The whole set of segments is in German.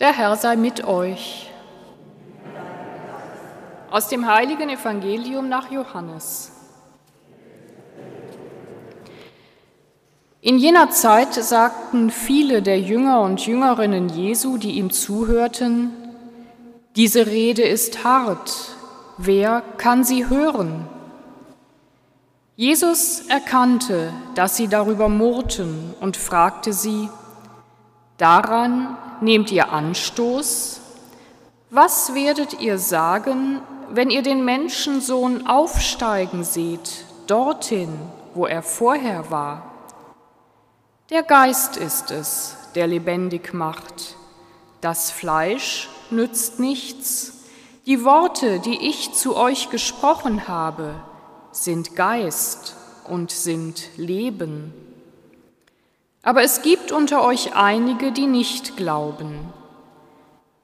Der Herr sei mit euch. Aus dem heiligen Evangelium nach Johannes. In jener Zeit sagten viele der Jünger und Jüngerinnen Jesu, die ihm zuhörten, diese Rede ist hart, wer kann sie hören? Jesus erkannte, dass sie darüber murrten und fragte sie, Daran nehmt ihr Anstoß? Was werdet ihr sagen, wenn ihr den Menschensohn aufsteigen seht, dorthin, wo er vorher war? Der Geist ist es, der lebendig macht. Das Fleisch nützt nichts. Die Worte, die ich zu euch gesprochen habe, sind Geist und sind Leben. Aber es gibt unter euch einige, die nicht glauben.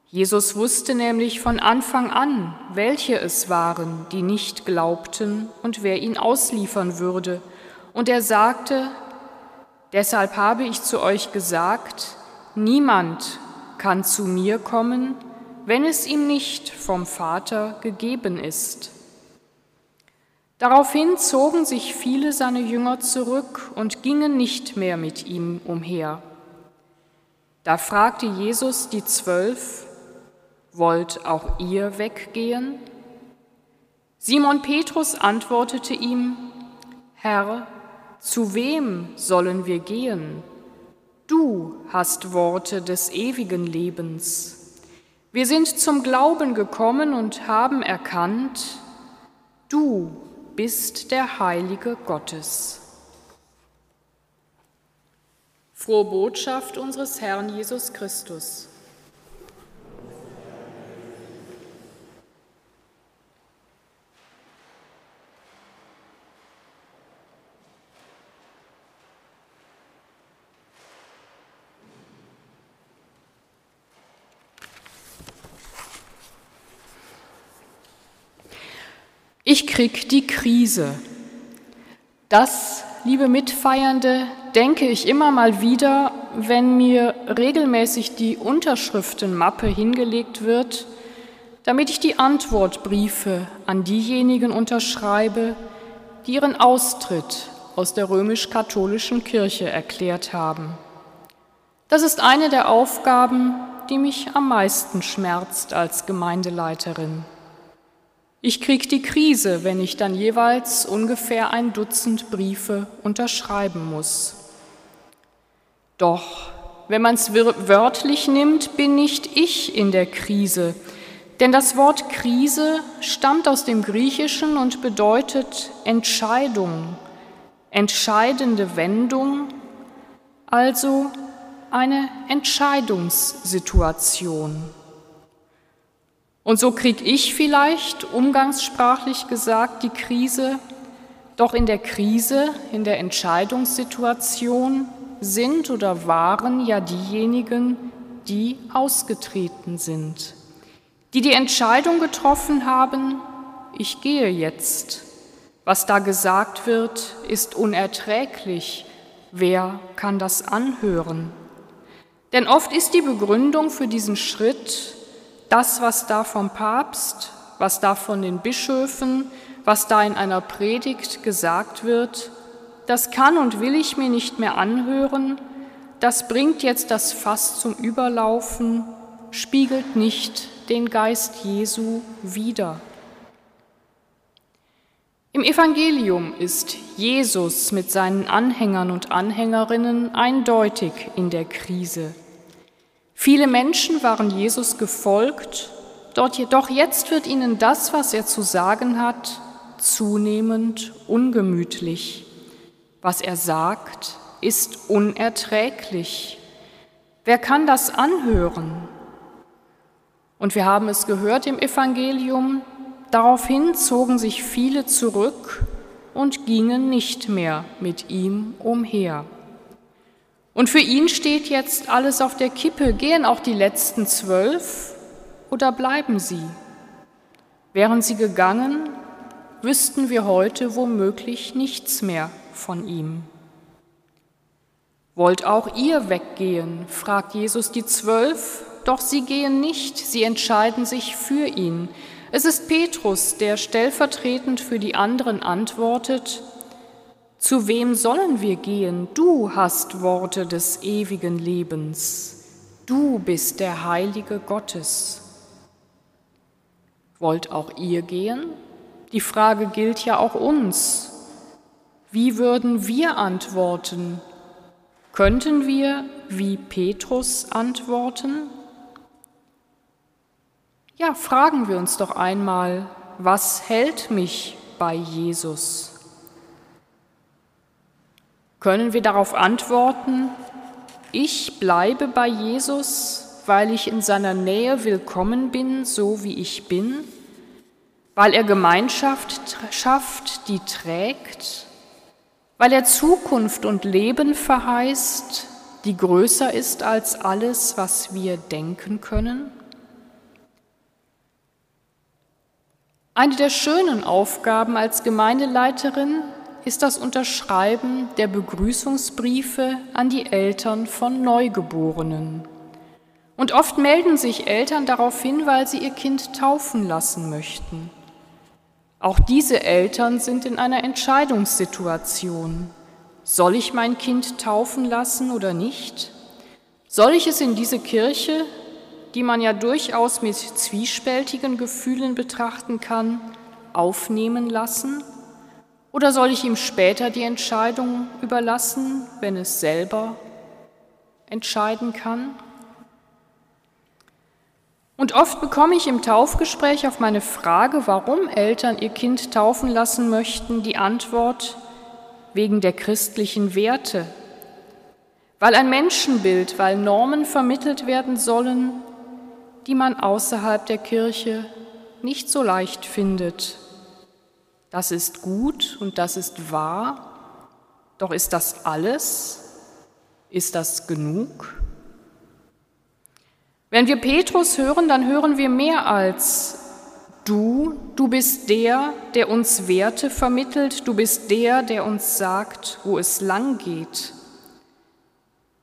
Jesus wusste nämlich von Anfang an, welche es waren, die nicht glaubten und wer ihn ausliefern würde. Und er sagte, deshalb habe ich zu euch gesagt, niemand kann zu mir kommen, wenn es ihm nicht vom Vater gegeben ist. Daraufhin zogen sich viele seiner Jünger zurück und gingen nicht mehr mit ihm umher. Da fragte Jesus die Zwölf, Wollt auch ihr weggehen? Simon Petrus antwortete ihm, Herr, zu wem sollen wir gehen? Du hast Worte des ewigen Lebens. Wir sind zum Glauben gekommen und haben erkannt, du bist der Heilige Gottes. Frohe Botschaft unseres Herrn Jesus Christus. Ich krieg die Krise. Das, liebe Mitfeiernde, denke ich immer mal wieder, wenn mir regelmäßig die Unterschriftenmappe hingelegt wird, damit ich die Antwortbriefe an diejenigen unterschreibe, die ihren Austritt aus der römisch-katholischen Kirche erklärt haben. Das ist eine der Aufgaben, die mich am meisten schmerzt als Gemeindeleiterin. Ich kriege die Krise, wenn ich dann jeweils ungefähr ein Dutzend Briefe unterschreiben muss. Doch, wenn man es wörtlich nimmt, bin nicht ich in der Krise, denn das Wort Krise stammt aus dem Griechischen und bedeutet Entscheidung, entscheidende Wendung, also eine Entscheidungssituation. Und so kriege ich vielleicht, umgangssprachlich gesagt, die Krise, doch in der Krise, in der Entscheidungssituation sind oder waren ja diejenigen, die ausgetreten sind, die die Entscheidung getroffen haben, ich gehe jetzt. Was da gesagt wird, ist unerträglich. Wer kann das anhören? Denn oft ist die Begründung für diesen Schritt, das, was da vom Papst, was da von den Bischöfen, was da in einer Predigt gesagt wird, das kann und will ich mir nicht mehr anhören, das bringt jetzt das Fass zum Überlaufen, spiegelt nicht den Geist Jesu wider. Im Evangelium ist Jesus mit seinen Anhängern und Anhängerinnen eindeutig in der Krise. Viele Menschen waren Jesus gefolgt, doch jetzt wird ihnen das, was er zu sagen hat, zunehmend ungemütlich. Was er sagt, ist unerträglich. Wer kann das anhören? Und wir haben es gehört im Evangelium, daraufhin zogen sich viele zurück und gingen nicht mehr mit ihm umher. Und für ihn steht jetzt alles auf der Kippe. Gehen auch die letzten zwölf oder bleiben sie? Wären sie gegangen, wüssten wir heute womöglich nichts mehr von ihm. Wollt auch ihr weggehen? fragt Jesus die Zwölf doch sie gehen nicht, sie entscheiden sich für ihn. Es ist Petrus, der stellvertretend für die anderen antwortet, Zu wem sollen wir gehen? Du hast Worte des ewigen Lebens. Du bist der Heilige Gottes. Wollt auch ihr gehen? Die Frage gilt ja auch uns. Wie würden wir antworten? Könnten wir wie Petrus antworten? Ja, fragen wir uns doch einmal, was hält mich bei Jesus? Können wir darauf antworten, ich bleibe bei Jesus, weil ich in seiner Nähe willkommen bin, so wie ich bin, weil er Gemeinschaft schafft, die trägt, weil er Zukunft und Leben verheißt, die größer ist als alles, was wir denken können? Eine der schönen Aufgaben als Gemeindeleiterin ist das Unterschreiben der Begrüßungsbriefe an die Eltern von Neugeborenen. Und oft melden sich Eltern darauf hin, weil sie ihr Kind taufen lassen möchten. Auch diese Eltern sind in einer Entscheidungssituation. Soll ich mein Kind taufen lassen oder nicht? Soll ich es in diese Kirche, die man ja durchaus mit zwiespältigen Gefühlen betrachten kann, aufnehmen lassen? Oder soll ich ihm später die Entscheidung überlassen, wenn es selber entscheiden kann? Und oft bekomme ich im Taufgespräch auf meine Frage, warum Eltern ihr Kind taufen lassen möchten, die Antwort wegen der christlichen Werte, weil ein Menschenbild, weil Normen vermittelt werden sollen, die man außerhalb der Kirche nicht so leicht findet. Das ist gut und das ist wahr, doch ist das alles? Ist das genug? Wenn wir Petrus hören, dann hören wir mehr als du, du bist der, der uns Werte vermittelt, du bist der, der uns sagt, wo es lang geht.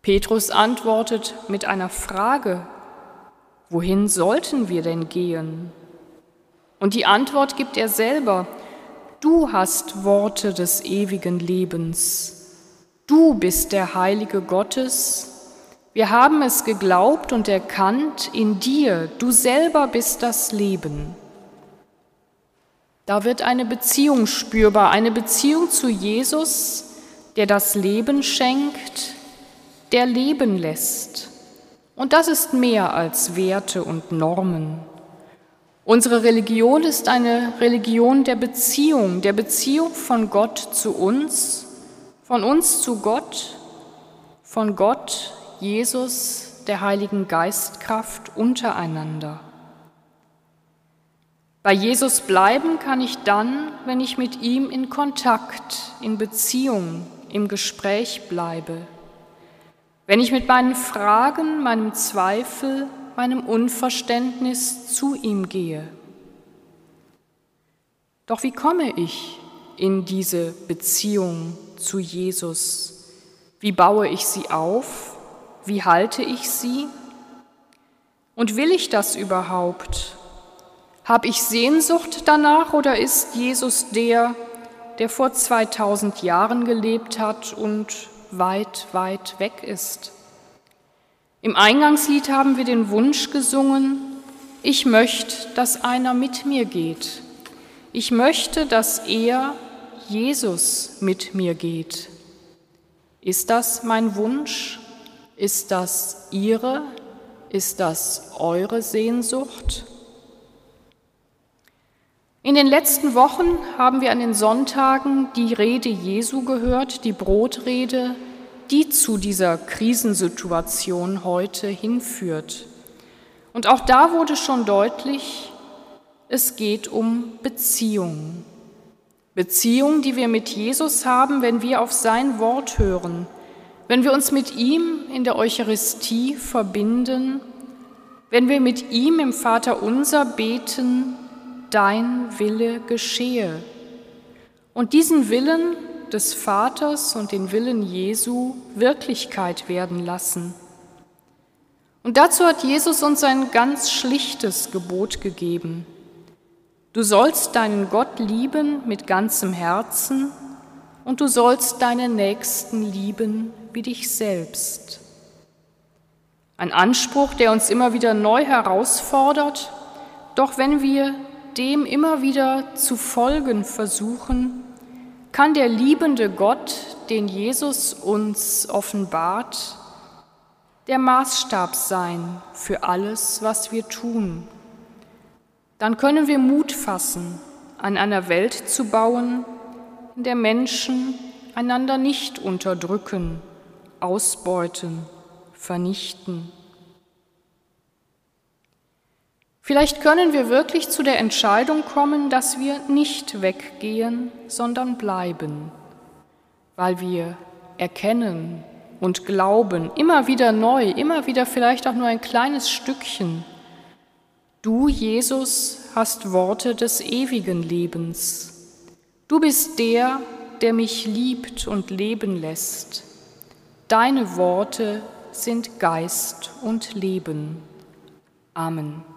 Petrus antwortet mit einer Frage, Wohin sollten wir denn gehen? Und die Antwort gibt er selber. Du hast Worte des ewigen Lebens. Du bist der Heilige Gottes. Wir haben es geglaubt und erkannt in dir. Du selber bist das Leben. Da wird eine Beziehung spürbar, eine Beziehung zu Jesus, der das Leben schenkt, der Leben lässt. Und das ist mehr als Werte und Normen. Unsere Religion ist eine Religion der Beziehung, der Beziehung von Gott zu uns, von uns zu Gott, von Gott, Jesus, der Heiligen Geistkraft untereinander. Bei Jesus bleiben kann ich dann, wenn ich mit ihm in Kontakt, in Beziehung, im Gespräch bleibe. Wenn ich mit meinen Fragen, meinem Zweifel, meinem Unverständnis zu ihm gehe. Doch wie komme ich in diese Beziehung zu Jesus? Wie baue ich sie auf? Wie halte ich sie? Und will ich das überhaupt? Habe ich Sehnsucht danach oder ist Jesus der, der vor 2000 Jahren gelebt hat und weit, weit weg ist. Im Eingangslied haben wir den Wunsch gesungen, ich möchte, dass einer mit mir geht. Ich möchte, dass er, Jesus, mit mir geht. Ist das mein Wunsch? Ist das Ihre? Ist das eure Sehnsucht? In den letzten Wochen haben wir an den Sonntagen die Rede Jesu gehört, die Brotrede, die zu dieser Krisensituation heute hinführt. Und auch da wurde schon deutlich, es geht um Beziehung. Beziehung, die wir mit Jesus haben, wenn wir auf sein Wort hören, wenn wir uns mit ihm in der Eucharistie verbinden, wenn wir mit ihm im Vater unser beten, dein Wille geschehe. Und diesen Willen des Vaters und den Willen Jesu Wirklichkeit werden lassen. Und dazu hat Jesus uns ein ganz schlichtes Gebot gegeben. Du sollst deinen Gott lieben mit ganzem Herzen und du sollst deinen Nächsten lieben wie dich selbst. Ein Anspruch, der uns immer wieder neu herausfordert, doch wenn wir dem immer wieder zu folgen versuchen, kann der liebende Gott, den Jesus uns offenbart, der Maßstab sein für alles, was wir tun. Dann können wir Mut fassen, an einer Welt zu bauen, in der Menschen einander nicht unterdrücken, ausbeuten, vernichten. Vielleicht können wir wirklich zu der Entscheidung kommen, dass wir nicht weggehen, sondern bleiben, weil wir erkennen und glauben, immer wieder neu, immer wieder vielleicht auch nur ein kleines Stückchen. Du, Jesus, hast Worte des ewigen Lebens. Du bist der, der mich liebt und leben lässt. Deine Worte sind Geist und Leben. Amen.